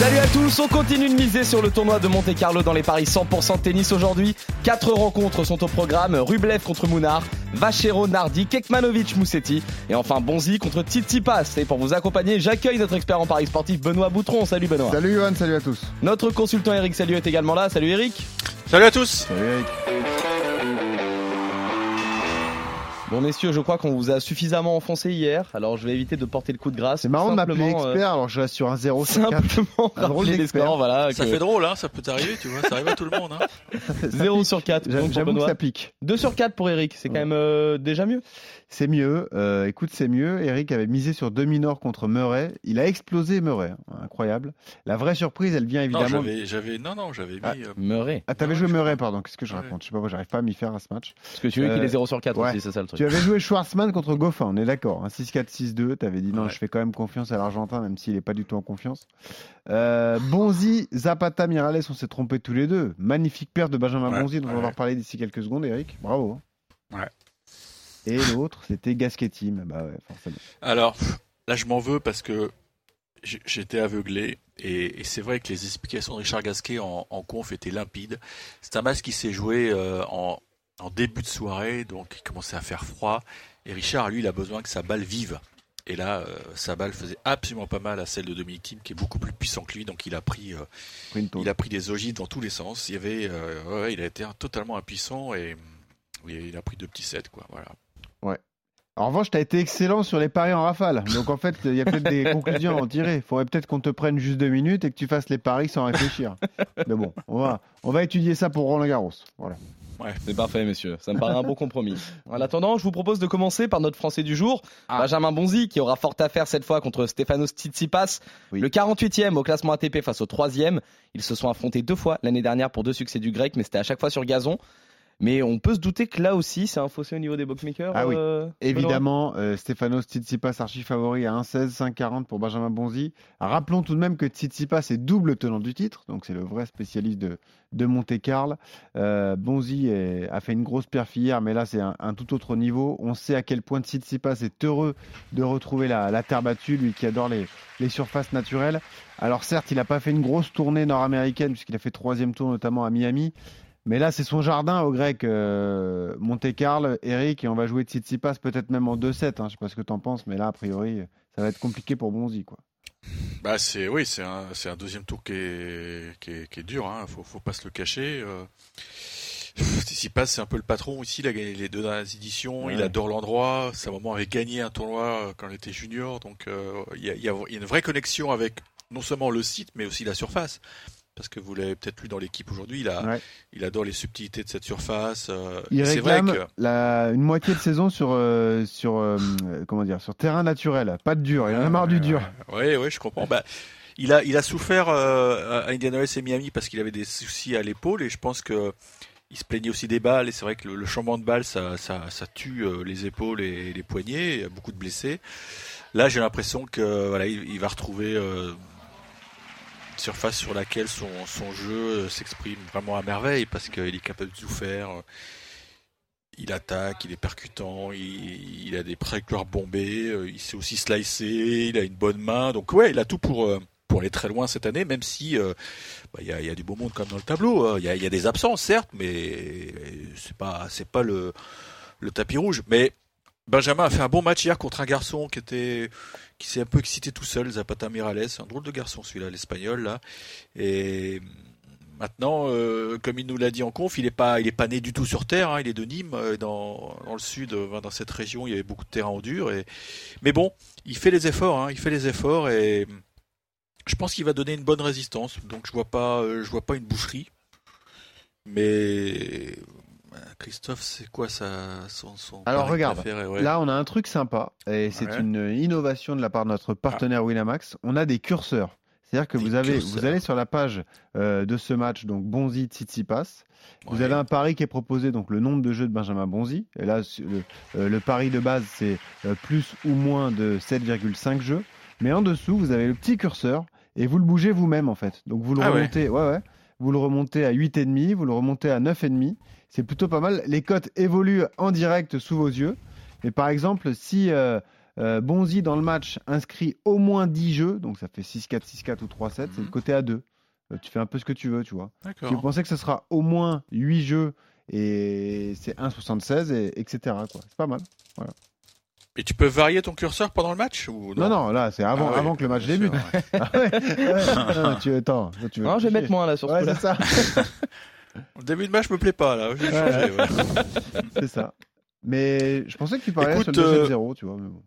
Salut à tous, on continue de miser sur le tournoi de Monte Carlo dans les paris 100% tennis aujourd'hui. Quatre rencontres sont au programme, Rublev contre Mounard, Vachero Nardi, Kekmanovic Moussetti et enfin Bonzi contre Tsitsipas. Et pour vous accompagner, j'accueille notre expert en paris sportif Benoît Boutron. Salut Benoît. Salut Johan, salut à tous. Notre consultant Eric Salut est également là. Salut Eric. Salut à tous. Salut Eric. Bon messieurs, je crois qu'on vous a suffisamment enfoncé hier, alors je vais éviter de porter le coup de grâce. C'est marrant de m'appeler Simplement, euh, expert alors je reste sur un 0 sur 4. Simplement Un drôle les d'expert. scores, voilà. Ça que fait drôle, hein, ça peut t'arriver, tu vois, ça arrive à tout le monde. Hein. 0 sur 4 donc pour J'avoue que ça pique. 2 sur 4 pour Eric, c'est quand Ouais. même euh, déjà mieux. C'est mieux. Euh, écoute, c'est mieux. Eric avait misé sur demi-nord contre Murray. Il a explosé Murray. hein. Incroyable. La vraie surprise, elle vient Non, évidemment. j'avais, j'avais, non, non, j'avais mis. Ah. euh, Murray. Ah, t'avais joué je Murray, pardon. Qu'est-ce que je Ouais. raconte? Je sais pas pourquoi j'arrive pas à m'y faire à ce match. Parce que tu veux qu'il est 0 sur 4 ouais. aussi, c'est ça le truc. Tu avais joué Schwarzman contre Goffin, on est d'accord. hein, 6-4, 6-2. Tu avais dit non, Ouais. je fais quand même confiance à l'Argentin, même s'il n'est pas du tout en confiance. Euh, Bonzi, Zapata, Mirales, on s'est trompés tous les deux. Magnifique paire de Benjamin Ouais, Bonzi, dont on va ouais. reparler d'ici quelques secondes, Eric. Bravo. hein. Ouais. Et l'autre, c'était Gasquetti. Bah ouais, forcément. Alors, là, je m'en veux parce que j'étais aveuglé et, et c'est vrai que les explications de Richard Gasquet en, en conf étaient limpides. C'est un match qui s'est joué euh, en, en début de soirée, donc il commençait à faire froid. Et Richard, lui, il a besoin que sa balle vive. Et là, euh, sa balle faisait absolument pas mal à celle de Dominique Thiem, qui est beaucoup plus puissant que lui, donc il a pris, euh, il a pris des ogives dans tous les sens. Il y avait, euh, ouais, ouais, il a été totalement impuissant et oui, il a pris deux petits sets, quoi. Voilà. En revanche, tu as été excellent sur les paris en rafale. Donc en fait, il y a peut-être des conclusions à en tirer. Il faudrait peut-être qu'on te prenne juste deux minutes et que tu fasses les paris sans réfléchir. Mais bon, on va, on va étudier ça pour Roland Garros. Voilà. C'est parfait, messieurs. Ça me paraît un bon compromis. En attendant, je vous propose de commencer par notre Français du jour, Benjamin Bonzi, qui aura fort à faire cette fois contre Stefanos Tsitsipas, Oui. le 48e au classement ATP face au 3e. Ils se sont affrontés deux fois l'année dernière pour deux succès du grec, mais c'était à chaque fois sur gazon. Mais on peut se douter que là aussi, c'est un fossé au niveau des bookmakers. Ah oui. euh, Évidemment, euh, Stefanos Tsitsipas archi favori à 1,16, 5,40 pour Benjamin Bonzi. Rappelons tout de même que Tsitsipas est double tenant du titre, donc c'est le vrai spécialiste de, de Monte-Carlo. Euh, Bonzi est- a fait une grosse perf hier, mais là c'est un, un tout autre niveau. On sait à quel point Tsitsipas est heureux de retrouver la, la terre battue, lui qui adore les, les surfaces naturelles. Alors certes, il n'a pas fait une grosse tournée nord-américaine, puisqu'il a fait troisième tour notamment à Miami. Mais là, c'est son jardin au grec, euh, Monte-Carlo, Eric, et on va jouer Tsitsipas peut-être même en 2-7. Hein, je sais pas ce que tu en penses, mais là, a priori, ça va être compliqué pour Bonzi. Quoi. Bah c'est oui, c'est un c'est un deuxième tour qui est qui est, qui est dur. Hein. Faut faut pas se le cacher. Euh... Tsitsipas, c'est un peu le patron ici. Il a gagné les deux dernières éditions. Ouais. Il adore l'endroit. Sa maman avait gagné un tournoi euh, quand il était junior. Donc euh, il y, a, il y a il y a une vraie connexion avec non seulement le site, mais aussi la surface. Parce que vous l'avez peut-être lu dans l'équipe aujourd'hui, il, a, Ouais. il adore les subtilités de cette surface. euh, Il vrai réclame que la, une moitié de saison sur, euh, sur, euh, comment dire, sur terrain naturel, pas de dur. Il en a marre du dur. Oui, oui, je comprends. Bah, il a, il a souffert à Indianapolis et Miami parce qu'il avait des soucis à l'épaule et je pense que il se plaignait aussi des balles et c'est vrai que le, le chambement de balles ça, ça, ça tue les épaules et les poignets. Il y a beaucoup de blessés. Là, j'ai l'impression que voilà, il, il va retrouver surface sur laquelle son, son jeu euh, s'exprime vraiment à merveille parce qu'il est capable de tout faire. Il attaque, il est percutant, il, a des trajectoires bombées, euh, il sait aussi slicer, il a une bonne main. Donc ouais, il a tout pour, euh, pour aller très loin cette année, même si euh, bah, il y, a, il y a du beau monde comme dans le tableau. hein. Il y, a, il y a des absences, certes, mais c'est pas pas le, le tapis rouge. Mais Benjamin a fait un bon match hier contre un garçon qui était qui s'est un peu excité tout seul, Zapata Mirales, un drôle de garçon celui-là, l'espagnol là. Et maintenant, euh, comme il nous l'a dit en conf, il est pas il est pas né du tout sur terre. hein. il est de Nîmes, euh, dans dans le sud, euh, dans cette région, il y avait beaucoup de terrain en dur. Mais bon, il fait les efforts, hein, il fait les efforts et je pense qu'il va donner une bonne résistance. Donc je vois pas je vois pas une boucherie. Mais Christophe, c'est quoi ça, son, son Alors, regarde, préféré, ouais. Là, on a un truc sympa, et c'est Ouais. une innovation de la part de notre partenaire Winamax. On a des curseurs. C'est-à-dire que Des vous, avez, curseurs. vous allez sur la page euh, de ce match, donc Bonzi Tsitsipas. Vous Ouais. avez un pari qui est proposé, donc le nombre de jeux de Benjamin Bonzi. Et là, le, euh, le pari de base, c'est euh, plus ou moins de 7,5 jeux. Mais en dessous, vous avez le petit curseur et vous le bougez vous-même en fait. Donc vous le Ah remontez, ouais. ouais, vous le remontez à 8,5, vous le remontez à 9,5. C'est plutôt pas mal. Les cotes évoluent en direct sous vos yeux. Mais par exemple, si euh, euh, Bonzi dans le match inscrit au moins 10 jeux, donc ça fait 6-4, 6-4 ou 3-7, c'est le Mhm. côté à 2. tu fais un peu ce que tu veux, tu vois. Si vous pensez que ce sera au moins 8 jeux et c'est 1,76 et etc. C'est pas mal. Et tu peux varier ton curseur pendant le match ou Non, non, là c'est avant, Ah ouais, avant que le match débute. ouais. Ah ouais. Non, tu attends, toi, tu veux Non, je vais mettre moins là sur ce Ouais, coup-là. c'est ça. Le début de match me plaît pas là. J'ai Ouais. changé, ouais. c'est ça. Mais je pensais que tu parlais Écoute, sur le euh, 2-7-0, tu vois. Mais bon.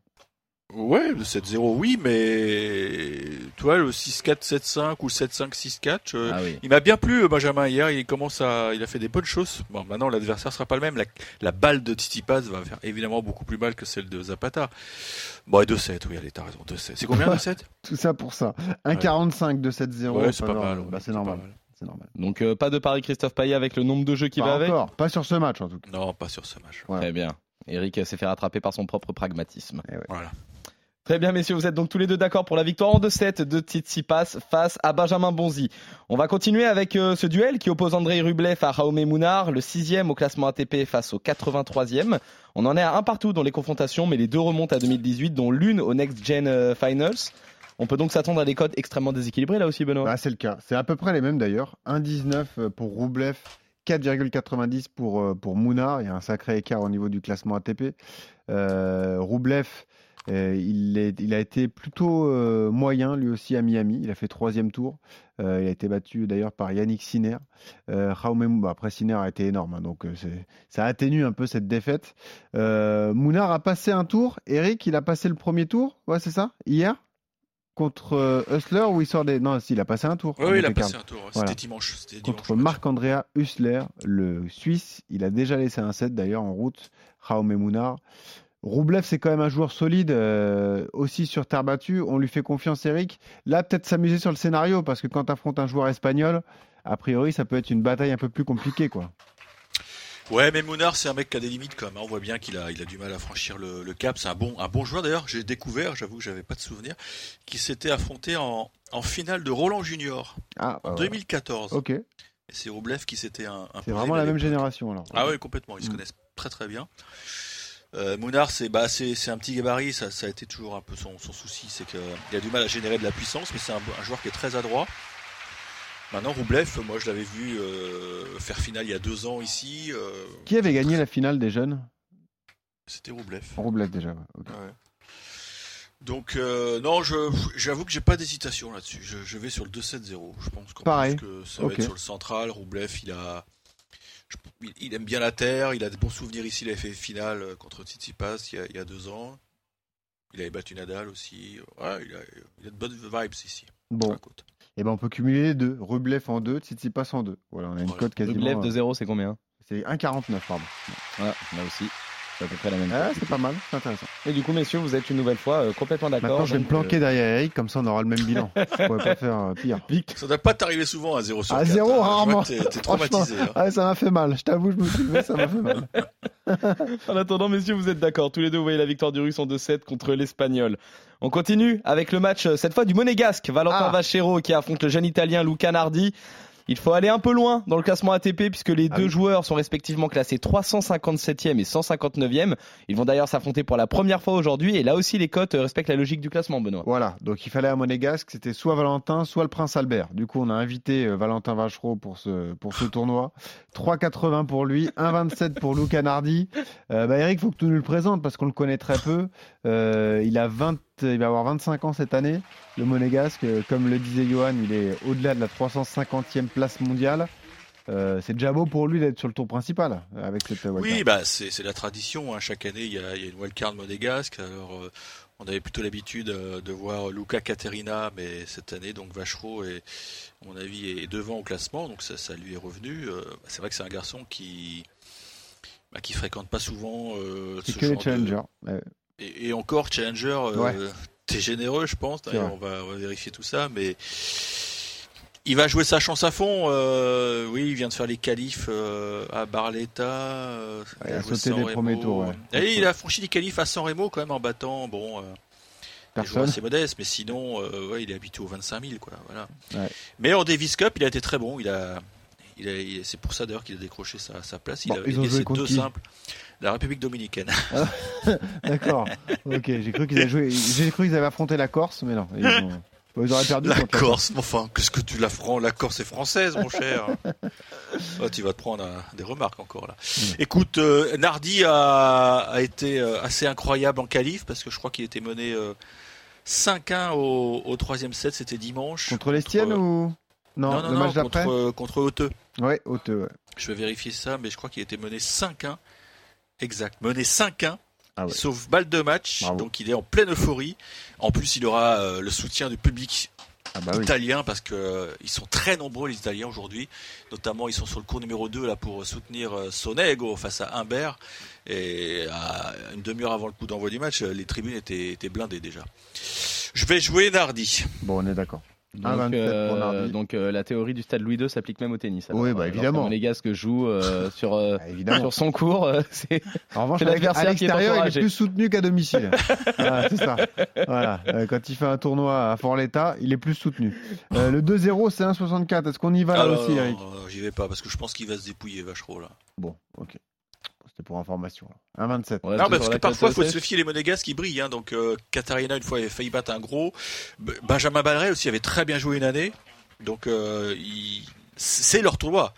Ouais, le 7-0, oui, mais tu vois, le 6-4, 7-5 ou 7-5, 6-4, euh, Ah oui. il m'a bien plu, euh, Benjamin, hier. Il commence à, il a fait des bonnes choses. Bon, maintenant, l'adversaire sera pas le même. La, la balle de Titi Paz va faire évidemment beaucoup plus mal que celle de Zapata. Bon, et 2-7, oui, allez, t'as raison, 2-7. C'est combien, 2-7? Tout ça pour ça. 1,45 de 7-0. Ouais, c'est pas mal. bah, ouais, c'est normal. pas mal. C'est normal. Donc euh, pas de pari Christophe Payet avec le nombre de jeux qui va avec? encore. Pas sur ce match en tout cas. Non, pas sur ce match. Ouais. Très bien. Eric s'est fait rattraper par son propre pragmatisme. Voilà. Très bien, messieurs, vous êtes donc tous les deux d'accord pour la victoire en 2-7 de Tsitsipas face à Benjamin Bonzi. On va continuer avec euh, ce duel qui oppose Andrei Rublev à Jaume Mounard, le sixième au classement ATP face au 83e. On en est à un partout dans les confrontations, mais les deux remontent à 2018, dont l'une au Next Gen euh, Finals. On peut donc s'attendre à des codes extrêmement déséquilibrés là aussi, Benoît. Bah, c'est le cas. C'est à peu près les mêmes d'ailleurs. 1,19 pour Roublev, 4,90 pour, euh, pour Mounard. Il y a un sacré écart au niveau du classement ATP. Euh, Roublev, euh, il, est- il a été plutôt euh, moyen lui aussi à Miami. Il a fait troisième tour. Euh, il a été battu d'ailleurs par Yannick Sinner. Jaume bah, après Sinner a été énorme, hein, donc ça atténue un peu cette défaite. Mounard a passé un tour. Eric, il a passé le premier tour. Ouais, c'est ça? Hier? Contre Hustler où il sort des. Non, si, il a passé un tour. Oui, il a passé un tour. Voilà. C'était dimanche. Contre Marc-Andrea Hustler, le Suisse. Il a déjà laissé un set d'ailleurs en route. Jaume Mounard. Roublev, c'est quand même un joueur solide, euh, aussi sur terre battue. On lui fait confiance, Eric. Là, peut-être s'amuser sur le scénario, parce que quand tu affrontes un joueur espagnol, a priori, ça peut être une bataille un peu plus compliquée. quoi. Ouais, mais Mounard, c'est un mec qui a des limites quand même. hein. On voit bien qu'il a, il a du mal à franchir le, le cap. C'est un bon, un bon joueur d'ailleurs. J'ai découvert, j'avoue que j'avais pas de souvenir, qu'il s'était affronté en, en finale de Roland Junior Ah, en bah, 2014. ok. C'est Roublev qui s'était un, C'est vraiment la même génération alors. Ah ouais, complètement. Ils se Mm. connaissent très très bien. Euh, Mounard, c'est bah, c'est un petit gabarit. Ça, ça a été toujours un peu son, son souci, c'est qu'il a du mal à générer de la puissance, mais c'est un, un joueur qui est très adroit. Maintenant, Roublev, moi je l'avais vu euh, faire finale il y a deux ans ici. euh, Qui avait gagné la finale des jeunes? C'était Roublev. Roublev déjà. ouais. Donc euh, non, j'avoue que j'ai pas d'hésitation là-dessus. Je, je vais sur le 2-7-0. Je pense Pareil. plus que ça va être sur le central. Roublev, il a il, il aime bien la terre. Il a de bons souvenirs ici. Il avait fait finale euh, contre Tsitsipas il y a, il y a deux ans. Il avait battu Nadal aussi. Ouais, il a, il a de bonnes vibes ici. Bon, et ben on peut cumuler les deux. Rublev en deux, Tsitsipas en deux. Voilà, on a une Voilà. cote quasiment. Rublev euh, de 0, c'est combien? C'est 1,49 pardon. Voilà, là aussi. C'est à peu près la même Ah, chose. c'est pas mal, c'est intéressant. Et du coup, messieurs, vous êtes une nouvelle fois euh, complètement d'accord. Maintenant, je vais me planquer euh, derrière Eric, comme ça on aura le même bilan. Je pourrais pas faire euh, pire. Ça doit pas t'arriver souvent à 0 sur À 4. zéro, hein. Je vois rarement. T'es traumatisé. hein. Ah, ça m'a fait mal. Je t'avoue, je me suis levé, ça m'a fait mal. En attendant, messieurs, vous êtes d'accord. Tous les deux, vous voyez la victoire du Russe en 2-7 contre l'Espagnol. On continue avec le match, cette fois du Monégasque. Valentin Ah. Vachero qui affronte le jeune Italien Luca Nardi. Il faut aller un peu loin dans le classement ATP puisque les Ah deux oui. joueurs sont respectivement classés 357e et 159e. Ils vont d'ailleurs s'affronter pour la première fois aujourd'hui et là aussi les cotes euh, respectent la logique du classement, Benoît. Voilà, donc il fallait à Monégasque, c'était soit Valentin, soit le Prince Albert. Du coup, on a invité euh, Valentin Vachereau pour ce, pour ce tournoi. 3,80 pour lui, 1,27 pour Luca Nardi. Euh, bah, Eric, faut que tu nous le présentes parce qu'on le connaît très peu. Euh, il, a 20, il va avoir 25 ans cette année, le Monégasque. Euh, Comme le disait Johan, il est au-delà de la 350e place mondiale. Euh, c'est déjà beau pour lui d'être sur le tour principal euh, avec cette wildcard. Oui, bah c'est la tradition. hein. Chaque année, il y a, il y a une wildcard monégasque. Alors, euh, on avait plutôt l'habitude euh, de voir Luca Caterina, mais cette année, donc Vachereau, est, à mon avis, est devant au classement. Donc ça, ça lui est revenu. Euh, c'est vrai que c'est un garçon qui bah, qui fréquente pas souvent ce que les genre de- challengers. Et, et encore, Challenger, euh, Ouais. t'es généreux, je pense. On va, on va vérifier tout ça, mais il va jouer sa chance à fond. euh, oui, il vient de faire les qualifs euh, à Barletta. euh, il a sauté San les Remo. premiers tours, ouais. Et il a franchi les qualifs à San Remo quand même en battant. Bon, euh, Personne. assez modestes, mais sinon, euh, ouais, il est habitué aux 25 000, quoi. Voilà. Ouais. Mais en Davis Cup, il a été très bon. Il a, il il- c'est pour ça d'ailleurs qu'il a décroché sa, sa place. Il Bon, a ils ont joué contre deux qui simples. La République dominicaine. D'accord. ok, j'ai cru qu'ils avaient joué. J'ai cru qu'ils avaient affronté la Corse, mais non. Ils, ont- Bon, ils auraient perdu. La Corse, mais enfin, qu'est-ce que tu la La Corse est française, mon cher. Oh, tu vas te prendre euh, des remarques encore là. Mm. Écoute, euh, Nardi a, a été euh, assez incroyable en qualif parce que je crois qu'il était mené euh, 5-1 au, au troisième set, c'était dimanche. Contre l'Estienne Contre- ou? Non, Non, non, le non, match d'après contre, euh, contre Hauteux. Ouais, Hauteux, ouais. Je vais vérifier ça, mais je crois qu'il était mené 5-1. Exact, mené 5-1. Ah ouais. Sauf balle de match, Bravo. donc il est en pleine euphorie. En plus, il aura euh, le soutien du public Ah bah oui. italiens parce que euh, ils sont très nombreux les Italiens aujourd'hui. Notamment ils sont sur le cours numéro 2 là pour soutenir euh, Sonego face à Humbert et à une demi-heure avant le coup d'envoi du match, euh, les tribunes étaient, étaient blindées déjà. Je vais jouer Nardi. Bon, on est d'accord. Donc, 1,27 pour euh, donc euh, la théorie du stade Louis II s'applique même au tennis. alors. Oui, bah, évidemment. Les gars, ce que joue euh, sur euh, Ah, évidemment. sur son cours, euh, c'est En revanche, à qui est l'extérieur, il est plus soutenu qu'à domicile. voilà, c'est ça. Voilà. Euh, quand il fait un tournoi à Fort-l'État, il est plus soutenu. Euh, le 2-0, c'est 1,64. Est-ce qu'on y va là Alors, aussi, Eric? euh, J'y vais pas parce que je pense qu'il va se dépouiller Vachereau là. Bon, ok. C'était pour information. 1,27. on reste Non, sur parce que parfois, il faut se méfier les monégasques qui brillent. Hein. Donc, euh, Katarina, une fois, avait failli battre un gros. Benjamin Balleret aussi avait très bien joué une année. Donc, euh, il- c'est leur tournoi.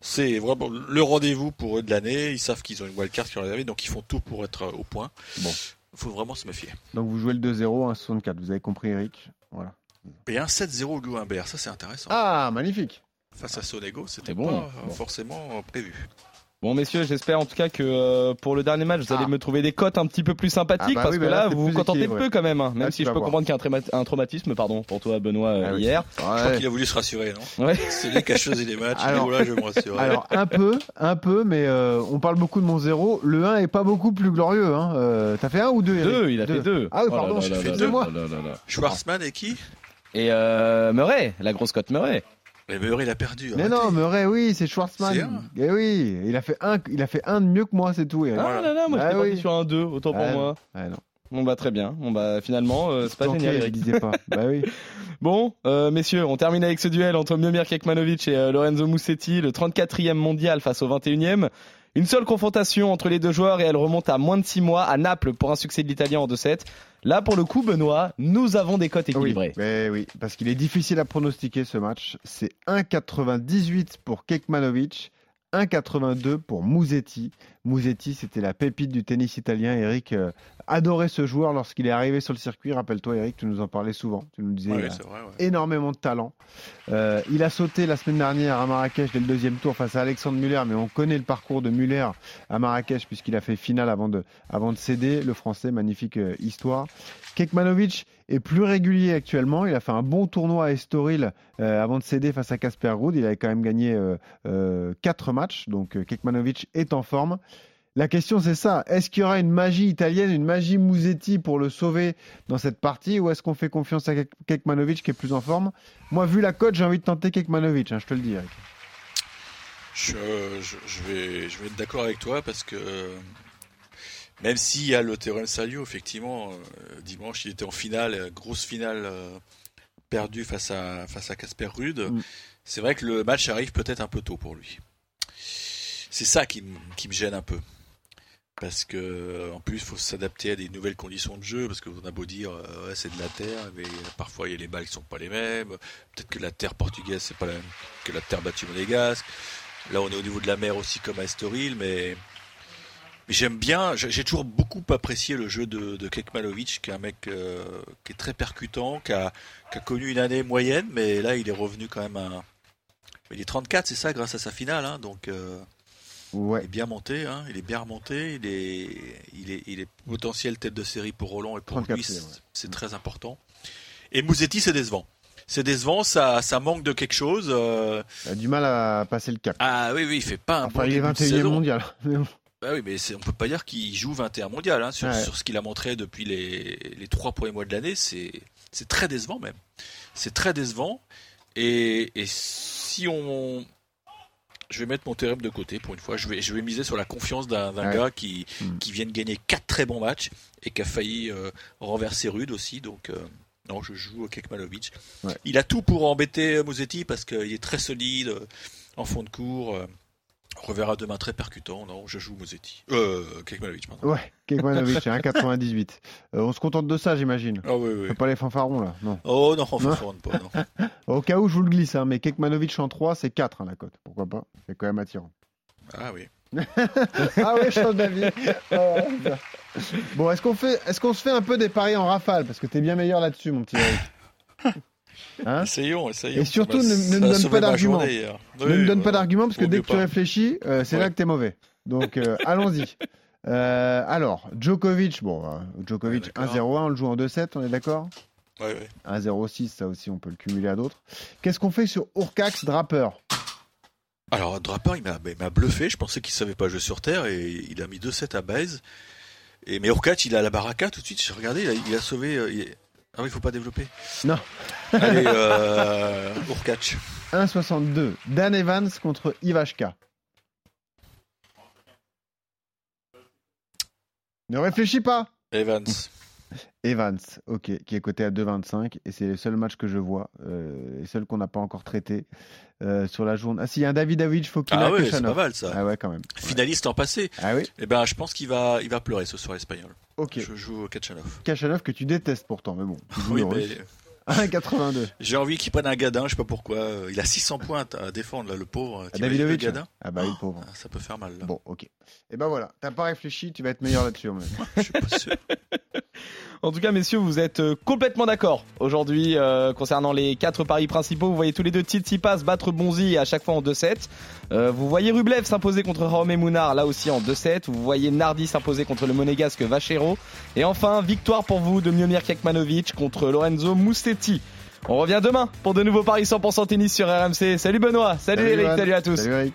C'est vraiment le rendez-vous pour eux de l'année. Ils savent qu'ils ont une wildcard qui est réservée, donc ils font tout pour être euh, au point. Bon. Il faut vraiment se méfier. Donc vous jouez le 2-0, 1,64. Vous avez compris, Eric? Voilà. Et un 7-0 Lou Humbert, ça c'est intéressant. Ah, magnifique. Face à Sonego, c'était bon. pas Bon. forcément prévu. Bon messieurs, j'espère en tout cas que euh, pour le dernier match, vous allez Ah. me trouver des cotes un petit peu plus sympathiques Ah bah parce oui, que bah là, vous vous contentez de peu quand même. hein, même Là, si je peux voir. comprendre qu'il y a un, trauma- un traumatisme, pardon, pour toi Benoît euh, Ah oui. hier. Je crois qu'il a voulu se rassurer, non? Ouais. C'est lui qui a choisi les matchs. Alors- là, je vais me rassurer. Alors un peu, un peu, mais euh, on parle beaucoup de mon 0. Le 1 est pas beaucoup plus glorieux. Hein. Euh, T'as fait un ou deux Deux, il a fait deux. Ah oui, Oh pardon, là j'ai fait là deux là. Schwarzman et qui? Et euh, Murray, la grosse cote Murray. Mais Murray, il a perdu. Mais arrêtez. non, Murray, oui, c'est Schwartzmann. un. Eh oui, il a fait un, il a fait un de mieux que moi, c'est tout. Ah là là, moi Ah j'étais parti oui. sur un 2, autant pour Ah, moi. Ouais, non. Bon bah très bien. Bon bah finalement, euh, c'est pas Tant génial. Eric. disait pas. bah oui. Bon, euh, messieurs, on termine avec ce duel entre Miomir Kekmanovic et euh, Lorenzo Musetti, le 34e mondial face au 21e. Une seule confrontation entre les deux joueurs et elle remonte à moins de 6 mois à Naples pour un succès de l'Italien en 2-7. Là, pour le coup, Benoît, nous avons des cotes Oui, équilibrées. mais oui, parce qu'il est difficile à pronostiquer ce match. C'est 1,98 pour Kekmanovic, 1,82 pour Musetti. Musetti, c'était la pépite du tennis italien. Eric euh, adorait ce joueur lorsqu'il est arrivé sur le circuit. Rappelle-toi, Eric, tu nous en parlais souvent. Tu nous disais Ouais, il a c'est vrai. ouais. énormément de talent. Euh, il a sauté la semaine dernière à Marrakech dès le deuxième tour face à Alexandre Muller, mais on connaît le parcours de Muller à Marrakech puisqu'il a fait finale avant de, avant de céder. Le français, magnifique euh, histoire. Kekmanovic est plus régulier actuellement. Il a fait un bon tournoi à Estoril euh, avant de céder face à Casper Ruud. Il avait quand même gagné 4 matchs, donc euh, Kekmanovic est en forme. La question c'est ça, est-ce qu'il y aura une magie italienne, une magie Musetti pour le sauver dans cette partie? Ou est-ce qu'on fait confiance à Kek- Kekmanovic qui est plus en forme? Moi vu la cote j'ai envie de tenter Kekmanovic, hein, je te le dis Eric. Je, vais, être d'accord avec toi parce que euh, même s'il y a le théorème Salio, effectivement, euh, dimanche il était en finale, euh, grosse finale euh, perdue face à face à Casper Rude. Mm. C'est vrai que le match arrive peut-être un peu tôt pour lui. C'est ça qui, me- qui me gêne un peu. Parce que en plus, il faut s'adapter à des nouvelles conditions de jeu. Parce qu'on a beau dire, euh, ouais, c'est de la terre, mais parfois il y a les balles qui sont pas les mêmes. Peut-être que la terre portugaise c'est pas la même que la terre battue monégasque. Là, on est au niveau de la mer aussi, comme à Estoril, mais, mais j'aime bien. j'ai- toujours beaucoup apprécié le jeu de, de Kekmanovic, qui est un mec euh, qui est très percutant, qui a, qui a connu une année moyenne, mais là, il est revenu quand même à. Il est 34, c'est ça, grâce à sa finale, hein, donc. euh, il Ouais. est bien monté, hein, il est bien remonté, il est, il est, il est potentiel tête de série pour Roland et pour 34e, lui, c'est ouais. très important. Et Mouzetti, c'est décevant. C'est décevant, ça, ça manque de quelque chose. euh, Il a du mal à passer le cap. Ah oui, oui, il fait pas un enfin bon il est début de 21e saison. mondial. Bah oui, mais on peut pas dire qu'il joue 21 mondial hein, sur, Ouais. sur ce qu'il a montré depuis les, les trois premiers mois de l'année. C'est très décevant même. C'est très décevant. Et, et si on Je vais mettre mon théorème de côté pour une fois. Je vais, je vais miser sur la confiance d'un Ouais. gars qui, Hmm. qui vient de gagner quatre très bons matchs et qui a failli euh, renverser Rude aussi. Donc, euh, non, je joue Kekmanovic. Ouais. Il a tout pour embêter euh, Mosetti parce qu'il est très solide en fond de cours. On reverra demain très percutant. Non, je joue Mosetti. Euh, Kekmanovic, pardon. Ouais, Kekmanovic, 1,98. Euh, on se contente de ça, j'imagine. Ah oui, oui. Pas les fanfarons, là. Non. Oh non, on Non. ne fonde pas, non. Au cas où, je vous le glisse, hein, mais Kekmanovic en 3, c'est 4 hein, la cote. Pourquoi pas C'est quand même attirant. Ah oui. ah ouais, change d'avis. Bon, est-ce qu'on fait, est-ce qu'on se fait un peu des paris en rafale? Parce que t'es bien meilleur là-dessus, mon petit Eric. Hein Essayons, essayons. Et surtout, ne- me donne pas d'argument. hier. ne Oui, me donne pas d'argument parce que dès que tu réfléchis, euh, c'est là que t'es mauvais. Donc, euh, allons-y. Euh, alors, Djokovic, bon, euh, Djokovic Ouais, d'accord. 1-0-1, on le joue en 2-7, on est d'accord Ouais, ouais. 1-0-6, ça aussi, on peut le cumuler à d'autres. Qu'est-ce qu'on fait sur Urcax Draper? Alors, Draper, il m'a bluffé. Je pensais qu'il savait pas jouer sur terre et il a mis 2-7 à base. Et, mais Urkac, il a la baraka tout de suite. J'ai regardé, il a, il a sauvé. il- Ah oui, il faut pas développer. Non. Allez, euh, Urkac. 1-62, Dan Evans contre Ivashka. Ne réfléchis pas Evans. Evans, ok, qui est coté à 2,25 et c'est les seuls matchs que je vois, euh, les seuls qu'on n'a pas encore traités euh, sur la journée. Ah si, il y a un Davidovic Fokina Ah ouais, c'est pas mal ça. Ah ouais, quand même. Finaliste en passé. Ah oui, Eh ben, je pense qu'il va, il va pleurer ce soir espagnol. ok. Je joue Kachanov. Kachanov que tu détestes pourtant, mais bon. Oui, le mais russe. 1,82. j'ai envie qu'il prenne un gadin, je sais pas pourquoi. Il a 600 points à défendre, là, le pauvre. Ah, Davidovic le gadin Ah bah oui, le pauvre. Ça peut faire mal, là. Bon, ok. Et ben voilà, t'as pas réfléchi, tu vas être meilleur là-dessus. Je suis pas sûr. En tout cas, messieurs, vous êtes euh, complètement d'accord aujourd'hui euh, concernant les quatre paris principaux. Vous voyez tous les deux Tsitsipas battre Bonzi à chaque fois en 2-7. Euh, vous voyez Rublev s'imposer contre Raume Mounard là aussi en 2-7. Vous voyez Nardi s'imposer contre le monégasque Vachero. Et enfin, victoire pour vous de Miomir Kekmanovic contre Lorenzo Musetti. On revient demain pour de nouveaux paris 100% tennis sur RMC. Salut Benoît, salut, Eric, Johan. salut à tous. Salut Eric.